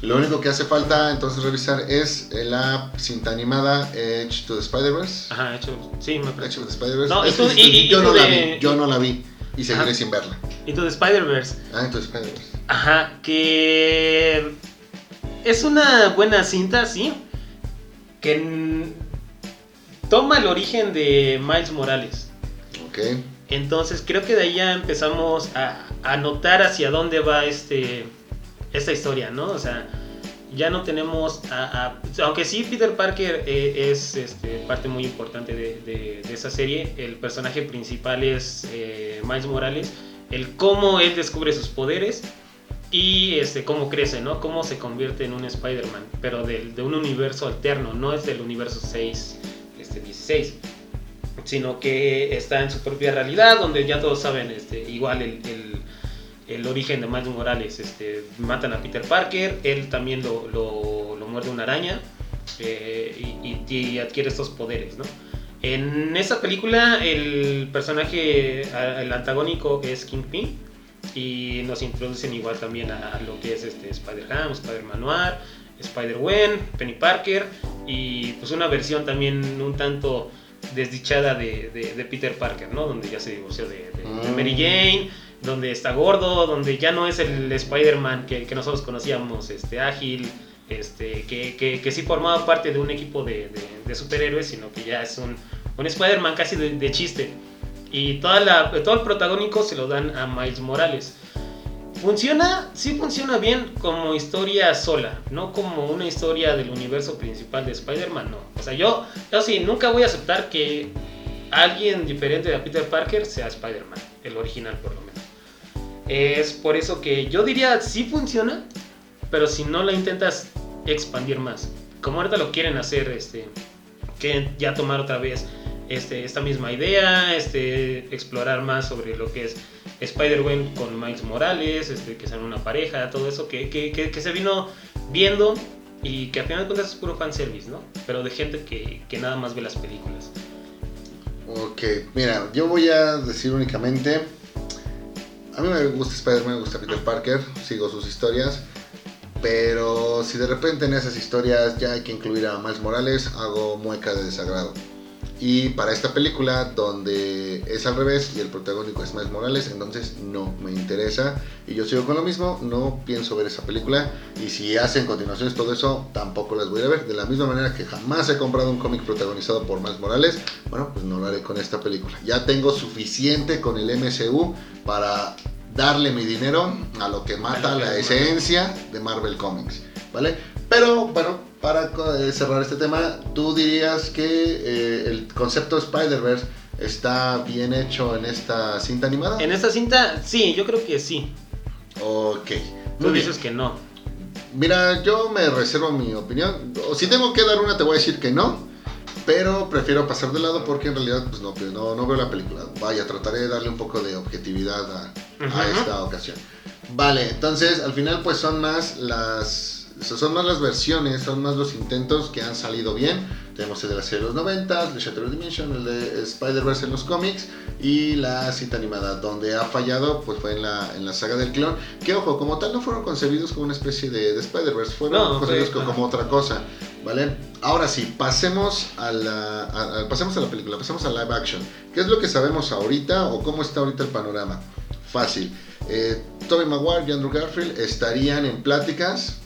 Lo único que hace falta entonces revisar es la cinta animada Edge to the Spider-Verse. Ajá, hecho. Sí, me Edge parece. to the Spider-Verse. No, Es tú- y- y- yo y no la vi, yo no la vi y seguiré Ajá. sin verla. Y tu de Spider-Verse. Ah, entonces Spider-Verse. Ajá, que es una buena cinta, sí. Que toma el origen de Miles Morales. Ok. Entonces creo que de ahí ya empezamos a, a notar hacia dónde va este esta historia, ¿no? O sea, ya no tenemos aunque sí Peter Parker eh, es este, parte muy importante de, de- de esa serie, el personaje principal es eh, Miles Morales, el cómo él descubre sus poderes y este cómo crece, ¿no? Cómo se convierte en un Spider-Man, pero del- de, un universo alterno, no es del universo 6, este 16 sino que está en su propia realidad, donde ya todos saben, este, igual el- el origen de Miles Morales, este, matan a Peter Parker, él también lo, lo- lo muerde una araña eh, y, y- y adquiere estos poderes, ¿no? En esa película el personaje, el antagónico es Kingpin y nos introducen igual también a, lo que es este Spider-Ham, Spider-Man Noir, Spider-Gwen, Penny Parker y pues una versión también un tanto desdichada de, de- de Peter Parker, ¿no? Donde ya se divorció de, de- de Mm. Mary Jane, donde está gordo, donde ya no es el Spider-Man que, nosotros conocíamos, este ágil, este, que, que, sí formaba parte de un equipo de, de- de superhéroes, sino que ya es un, un Spider-Man casi de, de chiste. Y toda la, todo el protagónico se lo dan a Miles Morales. Funciona, sí funciona bien como historia sola, no como una historia del universo principal de Spider-Man, no. O sea, yo, yo sí, nunca voy a aceptar que alguien diferente a Peter Parker sea Spider-Man, el original por lo menos. Es por eso que yo diría, sí funciona, pero si no la intentas expandir más, como ahorita lo quieren hacer, este, que ya tomar otra vez este, esta misma idea, este, explorar más sobre lo que es Spider-Man con Miles Morales, este, que sean una pareja, todo eso que, que, que, que se vino viendo y que al final de cuentas es puro fanservice, ¿no? Pero de gente que, que nada más ve las películas. Ok, mira, yo voy a decir únicamente. A mí me gusta Spider-Man, me gusta Peter Parker, sigo sus historias. Pero si de repente en esas historias ya hay que incluir a Miles Morales, hago mueca de desagrado. Y para esta película, donde es al revés y el protagónico es Miles Morales, entonces no me interesa. Y yo sigo con lo mismo, no pienso ver esa película. Y si hacen continuaciones, todo eso, tampoco las voy a ver. De la misma manera que jamás he comprado un cómic protagonizado por Miles Morales, bueno, pues no lo haré con esta película. Ya tengo suficiente con el MCU para darle mi dinero a lo que mata la esencia de Marvel Comics, ¿vale? Pero bueno, para eh, cerrar este tema, ¿tú dirías que eh, el concepto Spider-Verse está bien hecho en esta cinta animada? En esta cinta, sí, yo creo que sí. Ok. Tú Muy bien. dices que no. Mira, yo me reservo mi opinión. O si tengo que dar una, te voy a decir que no. Pero prefiero pasar de lado porque en realidad pues no, no, no veo la película. Vaya, trataré de darle un poco de objetividad a, esta ocasión. Vale, entonces al final pues son más las son más las versiones, son más los intentos que han salido bien. Tenemos el de la serie de los 90, el de Shattered Dimension, el de Spider-Verse en los cómics y la cinta animada. Donde ha fallado pues fue en la, en la saga del clon. Que ojo, como tal no fueron concebidos como una especie de, de Spider-Verse, fueron No, concebidos fue- como, como otra cosa. ¿Vale? Ahora sí, pasemos a la, a- a- pasemos a la película, pasemos a live action. ¿Qué es lo que sabemos ahorita o cómo está ahorita el panorama? Fácil. Eh, Tobey Maguire y Andrew Garfield estarían en pláticas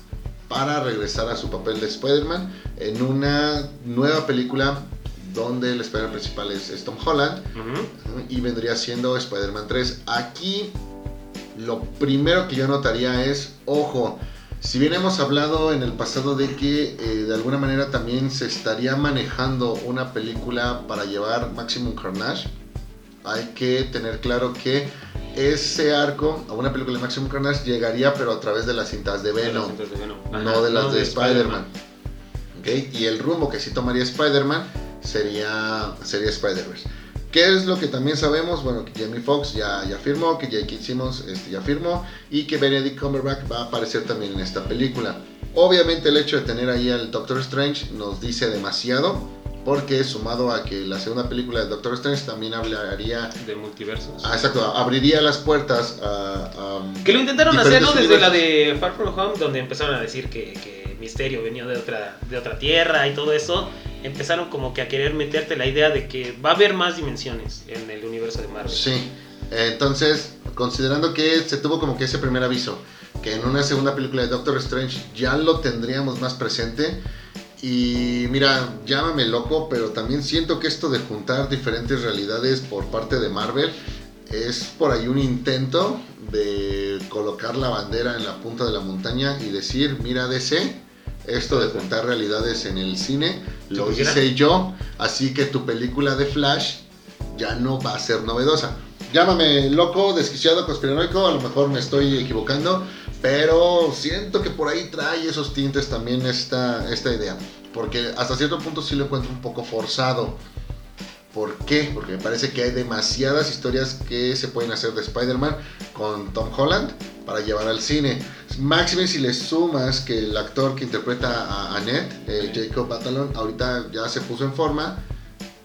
para regresar a su papel de Spider-Man en una nueva película donde el Spider-Man principal es, es Tom Holland y vendría siendo Spider-Man 3. Aquí lo primero que yo notaría es, ojo, si bien hemos hablado en el pasado de que eh, de alguna manera también se estaría manejando una película para llevar Maximum Carnage, hay que tener claro que ese arco a una película de Maximum Carnage llegaría pero a través de las cintas de Venom Entonces, de Venom. Ajá, no de las no de Spider-Man. ¿Ok? Y el rumbo que sí tomaría Spider-Man sería, sería Spider-Verse. ¿Qué es lo que también sabemos? Bueno, que Jamie Foxx ya, ya firmó, que J.K. Simmons este, ya firmó y que Benedict Cumberbatch va a aparecer también en esta película. Obviamente el hecho de tener ahí al Doctor Strange nos dice demasiado porque sumado a que la segunda película de Doctor Strange también hablaría de multiversos. Ah, exacto, abriría las puertas a... a que lo intentaron hacer, ¿no? Desde la de Far From Home, donde empezaron a decir que, que Misterio venía de otra, de otra tierra y todo eso, empezaron como que a querer meterte la idea de que va a haber más dimensiones en el universo de Marvel. Sí, entonces, considerando que se tuvo como que ese primer aviso, que en una segunda película de Doctor Strange ya lo tendríamos más presente, y mira, llámame loco, pero también siento que esto de juntar diferentes realidades por parte de Marvel es por ahí un intento de colocar la bandera en la punta de la montaña y decir, mira DC, esto de juntar realidades en el cine lo hice yo, así que tu película de Flash ya no va a ser novedosa. Llámame loco, desquiciado, conspiranoico, a lo mejor me estoy equivocando, pero siento que por ahí trae esos tintes también esta, esta idea, porque hasta cierto punto sí lo encuentro un poco forzado ¿Por qué? Porque me parece que hay demasiadas historias que se pueden hacer de Spider-Man con Tom Holland para llevar al cine. Máxime si le sumas que el actor que interpreta a Annette, eh, Jacob Batalon, ahorita ya se puso en forma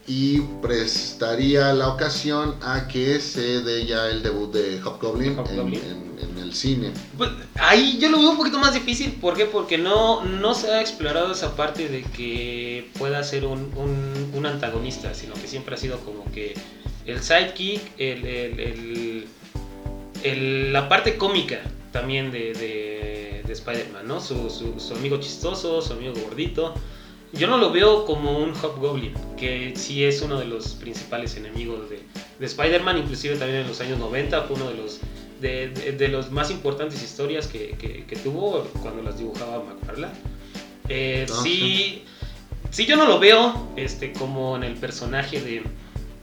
y prestaría la ocasión a que se dé ya el debut de Hobgoblin, En, el cine. Pues, ahí yo lo veo un poquito más difícil, ¿por qué? Porque no, no se ha explorado esa parte de que pueda ser un, un, antagonista, sino que siempre ha sido como que el sidekick, el, el, la parte cómica también de, de, de Spider-Man, ¿no? Su, su, su amigo chistoso, su amigo gordito yo no lo veo como un Hobgoblin, que sí es uno de los principales enemigos de, de Spider-Man, inclusive también en los años 90 fue uno de los, de, de, los más importantes historias que, que, tuvo cuando las dibujaba McFarlane. Eh, ah, sí, sí, yo no lo veo este, como en el personaje de,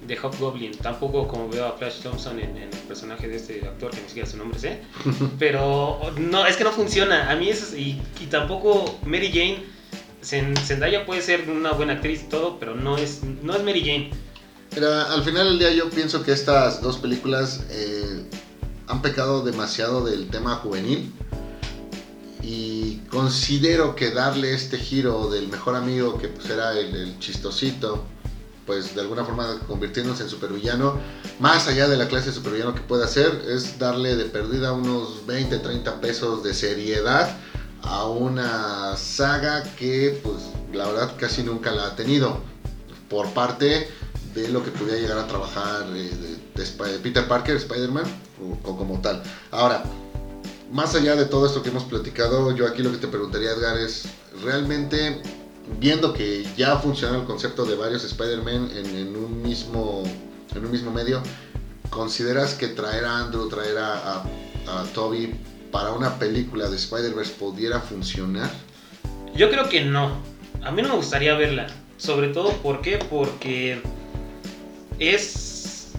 de Hobgoblin, tampoco como veo a Flash Thompson en, el personaje de este actor que ni siquiera su nombre sé, pero no, es que no funciona, a mí es, y, y tampoco Mary Jane Zendaya puede ser una buena actriz y todo, pero no es, no es Mary Jane. Mira, al final del día yo pienso que estas dos películas eh, han pecado demasiado del tema juvenil y considero que darle este giro del mejor amigo que pues era el, chistosito, pues de alguna forma convirtiéndose en supervillano, más allá de la clase de supervillano que pueda ser, es darle de perdida unos 20, 30 pesos de seriedad a una saga que pues la verdad casi nunca la ha tenido por parte de lo que pudiera llegar a trabajar eh, Peter Parker, Spider-Man o, como tal. Ahora, más allá de todo esto que hemos platicado, yo aquí lo que te preguntaría Edgar es, realmente viendo que ya funciona el concepto de varios Spider-Man en, un mismo, en un mismo medio, ¿consideras que traer a Andrew, traer a Toby para una película de Spider-Verse pudiera funcionar? Yo creo que no. A mí no me gustaría verla. Sobre todo, ¿por qué? Porque es,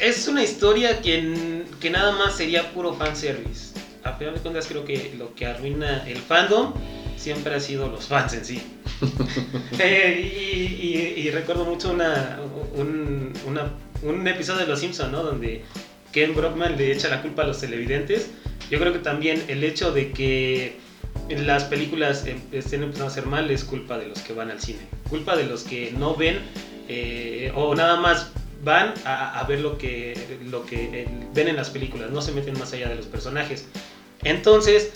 es una historia que, que nada más sería puro fanservice. A final de cuentas, creo que lo que arruina el fandom siempre ha sido los fans en sí. Eh, y, recuerdo mucho una, un, un episodio de Los Simpsons, ¿no? Donde Ken Brockman le echa la culpa a los televidentes yo creo que también el hecho de que las películas em, estén empezando a ser mal es culpa de los que van al cine. Culpa de los que no ven eh, o nada más van a, ver lo que, lo que eh, ven en las películas, no se meten más allá de los personajes. Entonces,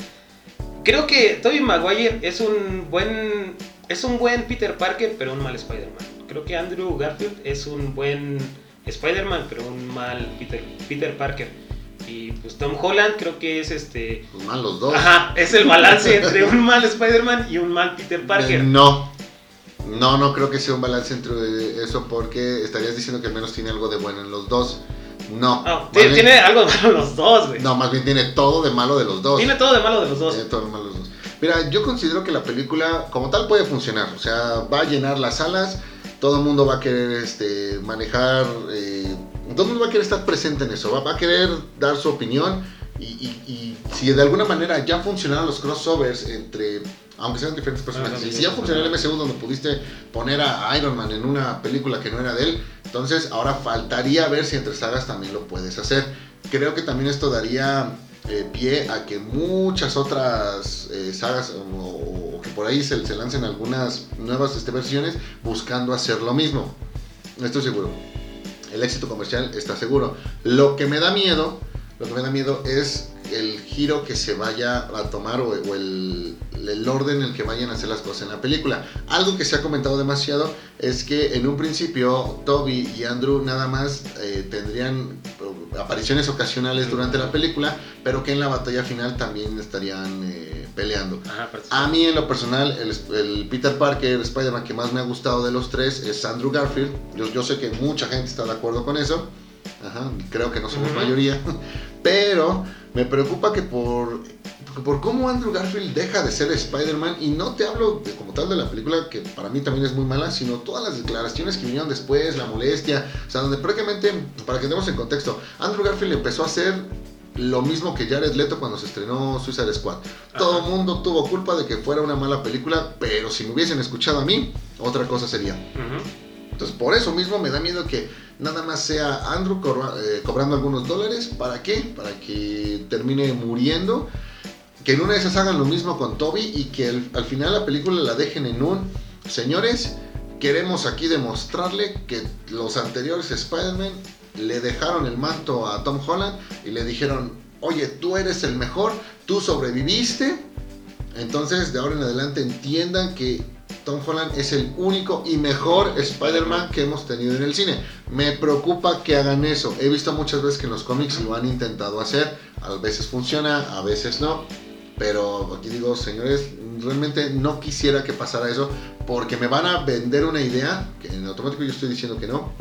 creo que Tobey Maguire es un buen es un buen Peter Parker, pero un mal Spider-Man. Creo que Andrew Garfield es un buen Spider-Man, pero un mal Peter, Peter Parker. Y pues Tom Holland creo que es este. Pues mal los dos. Ajá, es el balance entre un mal Spider-Man y un mal Peter Parker. no. No, no creo que sea un balance entre eso porque estarías diciendo que al menos tiene algo de bueno en los dos. No. tiene, algo de malo en los dos, güey. No, más bien tiene todo de malo de los dos. Tiene todo de malo de los dos. Tiene todo de malo de los dos. Mira, yo considero que la película como tal puede funcionar. O sea, va a llenar las salas. Todo el mundo va a querer este, manejar. Eh, mundo va a querer estar presente en eso, va, a querer dar su opinión y, si de alguna manera ya funcionaron los crossovers entre, aunque sean diferentes personajes, y si ya funcionó el MCU donde pudiste poner a Iron Man en una película que no era de él, entonces ahora faltaría ver si entre sagas también lo puedes hacer. Creo que también esto daría eh, pie a que muchas otras eh, sagas o, que por ahí se, se lancen algunas nuevas este, versiones buscando hacer lo mismo. Estoy seguro. El éxito comercial está seguro. Lo que me da miedo, lo que me da miedo es el giro que se vaya a tomar o, el, el, orden en el que vayan a hacer las cosas en la película. Algo que se ha comentado demasiado es que en un principio Toby y Andrew nada más eh, tendrían eh, apariciones ocasionales durante la película, pero que en la batalla final también estarían eh, peleando. a mí en lo personal, el, Peter Parker, Spider-Man que más me ha gustado de los tres es Andrew Garfield. Yo, yo sé que mucha gente está de acuerdo con eso. Ajá, creo que no somos mayoría. Pero me preocupa que por, por cómo Andrew Garfield deja de ser Spider-Man, y no te hablo de, como tal de la película, que para mí también es muy mala, sino todas las declaraciones que vinieron después, la molestia, o sea, donde prácticamente, para que demos en contexto, Andrew Garfield empezó a hacer lo mismo que Jared Leto cuando se estrenó Suicide Squad. Todo el mundo tuvo culpa de que fuera una mala película, pero si me hubiesen escuchado a mí, otra cosa sería. Entonces, por eso mismo me da miedo que nada más sea Andrew eh, cobrando algunos dólares. ¿Para qué? Para que termine muriendo. Que en una de esas hagan lo mismo con Toby y que al final la película la dejen en un... Señores, queremos aquí demostrarle que los anteriores Spider-Man le dejaron el manto a Tom Holland y le dijeron, oye, tú eres el mejor, tú sobreviviste. Entonces, de ahora en adelante entiendan que Tom Holland es el único y mejor Spider-Man que hemos tenido en el cine. Me preocupa que hagan eso. He visto muchas veces que en los cómics lo han intentado hacer. A veces funciona, a veces no. Pero aquí digo, señores, realmente no quisiera que pasara eso porque me van a vender una idea, que en automático yo estoy diciendo que no,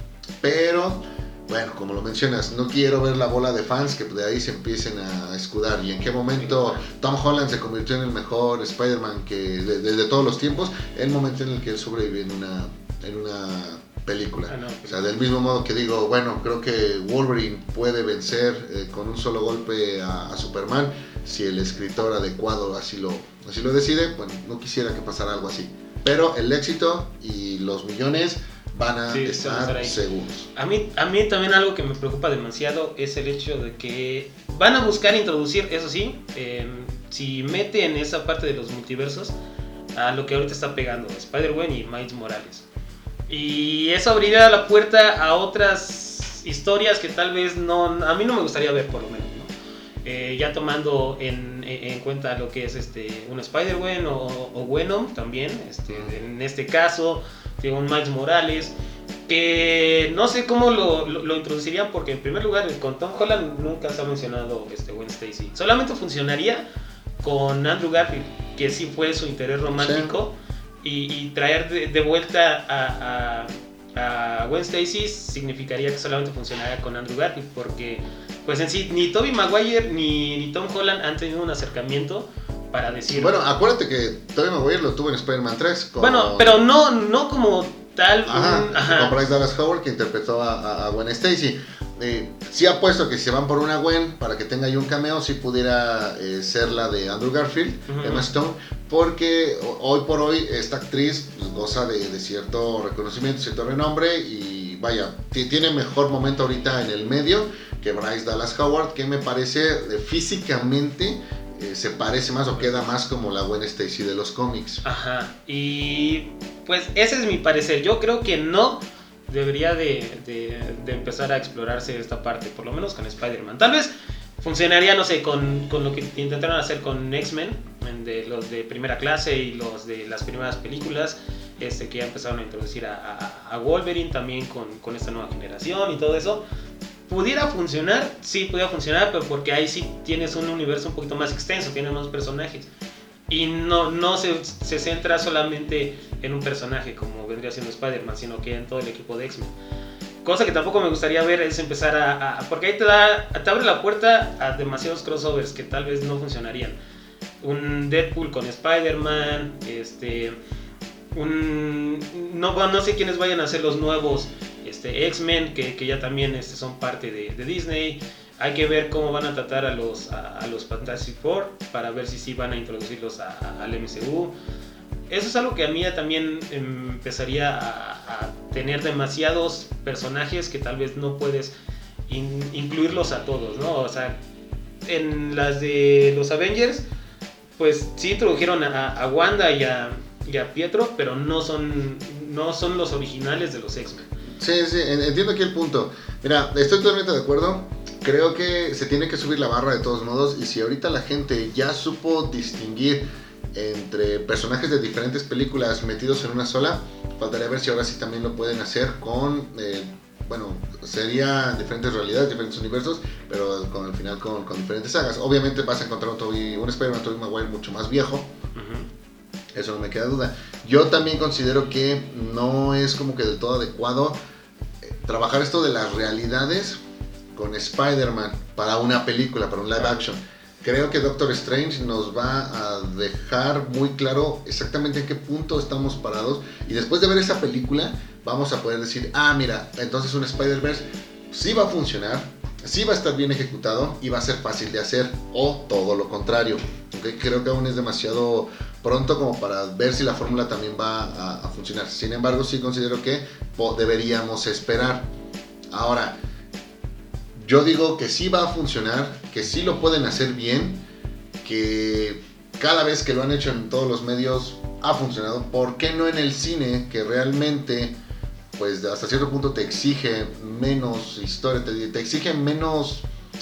pero bueno, como lo mencionas, no quiero ver la bola de fans que de ahí se empiecen a escudar. ¿Y en qué momento Tom Holland se convirtió en el mejor Spider-Man que desde todos los tiempos? El momento en el que él sobrevive en una, en una película. Ah, o sea, del mismo modo que digo, bueno, creo que Wolverine puede vencer eh, con un solo golpe a, Superman si el escritor adecuado así lo, así lo decide. Bueno, no quisiera que pasara algo así. Pero el éxito y los millones van a estar seguros. A mí, a mí también algo que me preocupa demasiado es el hecho de que van a buscar introducir, eso sí, si mete en esa parte de los multiversos a lo que ahorita está pegando, Spider-Man y Miles Morales. Y eso abriría la puerta a otras historias que tal vez no, a mí no me gustaría ver por lo menos. Eh, ya tomando en, en, cuenta lo que es este un Spider-Man o, o, Venom también, este, en este caso un Miles Morales, que no sé cómo lo, lo, introducirían porque en primer lugar con Tom Holland nunca se ha mencionado este Gwen Stacy. Solamente funcionaría con Andrew Garfield, que sí fue su interés romántico, y, traer de, vuelta a, a, Gwen Stacy significaría que solamente funcionaría con Andrew Garfield, porque pues en sí ni Tobey Maguire ni, ni Tom Holland han tenido un acercamiento para decir. Bueno, acuérdate que Tobey Maguire lo tuvo en Spider-Man 3. Bueno, pero no, no como tal. Con Bryce Dallas Howard que interpretó a, Gwen Stacy. Eh, sí apuesto que si se van por una Gwen para que tenga ahí un cameo, sí pudiera eh, ser la de Andrew Garfield, Emma Stone, porque hoy por hoy esta actriz pues, goza de, de, cierto reconocimiento, cierto renombre y vaya, tiene mejor momento ahorita en el medio que Bryce Dallas Howard, que me parece de, físicamente eh, se parece más o queda más como la buena Stacy de los cómics. Ajá, y pues ese es mi parecer. Yo creo que no debería de, empezar a explorarse esta parte, por lo menos con Spider-Man. Tal vez funcionaría, no sé, con, lo que intentaron hacer con X-Men, de los de primera clase y los de las primeras películas, este, que ya empezaron a introducir a, Wolverine también con, con, esta nueva generación y todo eso pudiera funcionar, sí pudiera funcionar, pero porque ahí sí tienes un universo un poquito más extenso, tienes más personajes. Y no, no se, se centra solamente en un personaje como vendría siendo Spider-Man, sino que en todo el equipo de X-Men. Cosa que tampoco me gustaría ver es empezar a, Porque ahí te, da, te abre la puerta a demasiados crossovers que tal vez no funcionarían. Un Deadpool con Spider-Man, este... Un, no, no sé quiénes vayan a ser los nuevos este, X-Men, que, ya también este, son parte de, Disney. Hay que ver cómo van a tratar a los, a, los Fantastic Four para ver si sí van a introducirlos al MCU. Eso es algo que a mí también empezaría a, tener demasiados personajes que tal vez no puedes incluirlos a todos, ¿no? O sea, en las de los Avengers pues sí introdujeron a, a Wanda y a, y a Pietro, pero no son, no son los originales de los X-Men. Sí, sí, en- entiendo aquí el punto. Mira, estoy totalmente de acuerdo. Creo que se tiene que subir la barra de todos modos. Y si ahorita la gente ya supo distinguir entre personajes de diferentes películas metidos en una sola, faltaría ver si ahora sí también lo pueden hacer con. eh, bueno, sería diferentes realidades, diferentes universos, pero con al final con, con diferentes sagas. Obviamente vas a encontrar un, Tobey- un Spider-Man Tobey Maguire mucho más viejo, eso no me queda duda. Yo también considero que no es como que del todo adecuado trabajar esto de las realidades con Spider-Man para una película, para un live action. Creo que Doctor Strange nos va a dejar muy claro exactamente en qué punto estamos parados y después de ver esa película vamos a poder decir, ah, mira, entonces un Spider-Verse sí va a funcionar, sí va a estar bien ejecutado y va a ser fácil de hacer o todo lo contrario. ¿ok? Creo que aún es demasiado pronto como para ver si la fórmula también va a, a funcionar. Sin embargo, sí considero que deberíamos esperar. Ahora, yo digo que sí va a funcionar, que sí lo pueden hacer bien, que cada vez que lo han hecho en todos los medios ha funcionado. ¿Por qué no en el cine que realmente, pues hasta cierto punto te exige menos historia, te, te exige menos,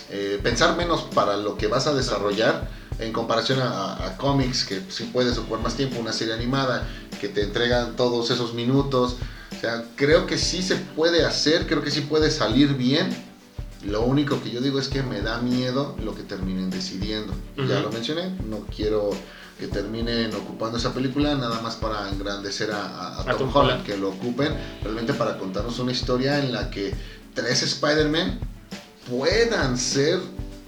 eh, pensar menos para lo que vas a desarrollar en comparación a, a- cómics que sí puedes ocupar más tiempo, una serie animada que te entregan todos esos minutos. O sea, creo que sí se puede hacer, creo que sí puede salir bien. Lo único que yo digo es que me da miedo lo que terminen decidiendo. Ya lo mencioné, no quiero que terminen ocupando esa película nada más para engrandecer a, a- a A Tom, Tom Holland, Holland. que lo ocupen, realmente para contarnos una historia en la que tres Spider-Man puedan ser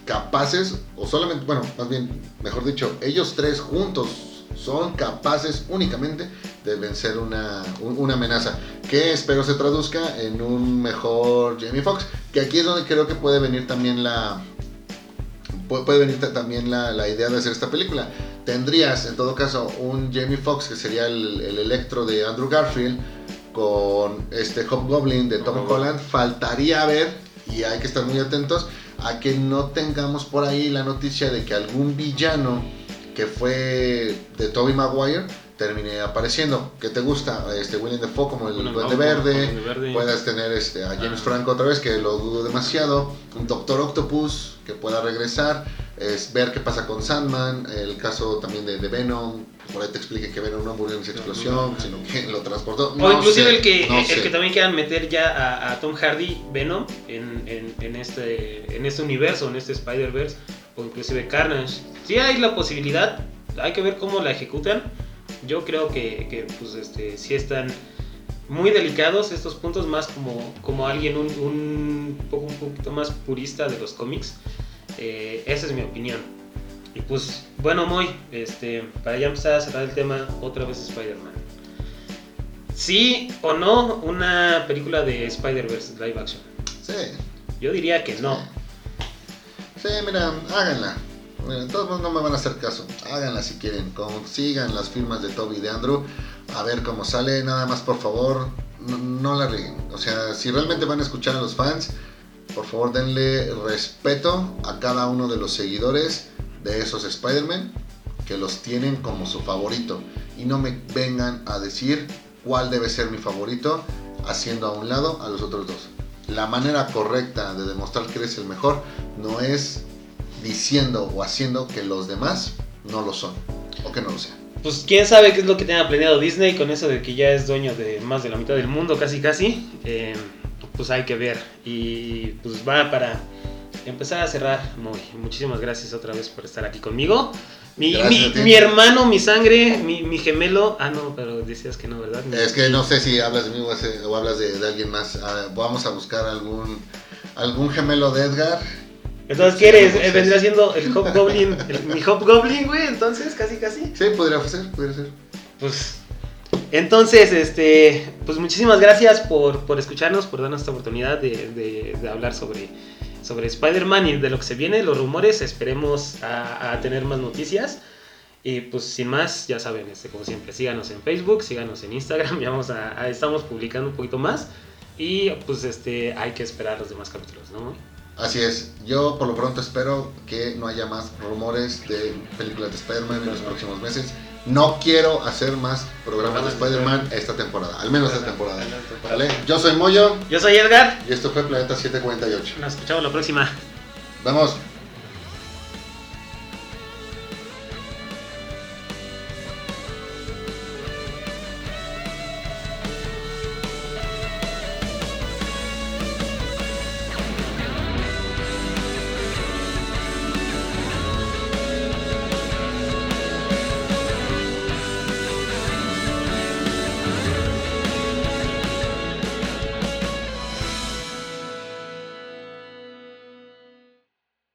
capaces, o solamente, bueno, más bien, mejor dicho, ellos tres juntos son capaces únicamente de vencer una, un- una amenaza que espero se traduzca en un mejor Jamie Foxx, que aquí es donde creo que puede venir también la pu- puede venir ta- también la, la idea de hacer esta película. Tendrías en todo caso un Jamie Foxx que sería el, el electro de Andrew Garfield con este Hobgoblin de Tom. Holland. Faltaría ver y hay que estar muy atentos a que no tengamos por ahí la noticia de que algún villano que fue de Tobey Maguire termine apareciendo. ¿Qué te gusta? Este William Defoe como el Duende Verde. Duende Verde. Puedas tener este, a James Ah. Franco otra vez, que lo dudo demasiado. Un Doctor Octopus que pueda regresar. Es ver qué pasa con Sandman. El caso también de, de Venom. Por ahí te explique que Venom no murió en esa explosión, sino que lo transportó. O inclusive sé, el que, no el sé. que también quieran meter ya a, a Tom Hardy, Venom, en, en- en este, en este universo, en este Spider-Verse, o inclusive Carnage. Sí hay la posibilidad, hay que ver cómo la ejecutan. Yo creo que, que, pues, este, sí están muy delicados estos puntos, más como, como alguien un, un, poco, un poquito más purista de los cómics. Eh, esa es mi opinión. Y pues, bueno, Moy, este, para ya empezar a cerrar el tema, otra vez Spider-Man. ¿Sí o no una película de Spider-Verse live action? Sí, Yo diría que no. sí, mira, háganla. Mira, todos no me van a hacer caso. Háganla si quieren. Consigan las firmas de Toby y de Andrew. A ver cómo sale. Nada más, por favor, no, no la rieguen. O sea, si realmente van a escuchar a los fans, por favor denle respeto a cada uno de los seguidores de esos Spider-Man que los tienen como su favorito. Y no me vengan a decir cuál debe ser mi favorito haciendo a un lado a los otros dos. La manera correcta de demostrar que eres el mejor no es diciendo o haciendo que los demás no lo son o que no lo sean. Pues quién sabe qué es lo que tenga planeado Disney con eso de que ya es dueño de más de la mitad del mundo, casi casi. Eh, pues hay que ver. Y pues va para empezar a cerrar. Muy, muchísimas gracias otra vez por estar aquí conmigo. Mi, mi- mi hermano, mi sangre, mi, mi gemelo. Ah, no, pero decías que no, ¿verdad? Es que no sé si hablas de mí o hablas de, de alguien más. Ah, vamos a buscar algún algún gemelo de Edgar. Entonces, ¿qué eres? Sí, Eh, vendría siendo el Hobgoblin, el- mi Hobgoblin, güey, entonces, casi, casi. Sí, podría ser, podría ser. Pues, entonces, este, pues muchísimas gracias por, por escucharnos, por darnos esta oportunidad de, de- de hablar sobre, sobre Spider-Man y de lo que se viene, los rumores, esperemos a, a tener más noticias. Y pues sin más, ya saben, este, como siempre, síganos en Facebook, síganos en Instagram, ya vamos a, a- estamos publicando un poquito más. Y pues este, hay que esperar los demás capítulos, ¿no? Así es, yo por lo pronto espero que no haya más rumores de películas de Spider-Man en los próximos meses. No quiero hacer más programas de Spider-Man esta temporada, al menos esta temporada. ¿Vale? Yo soy Moyo Yo soy Edgar. y esto fue Planeta 748. Nos escuchamos la próxima. Vamos.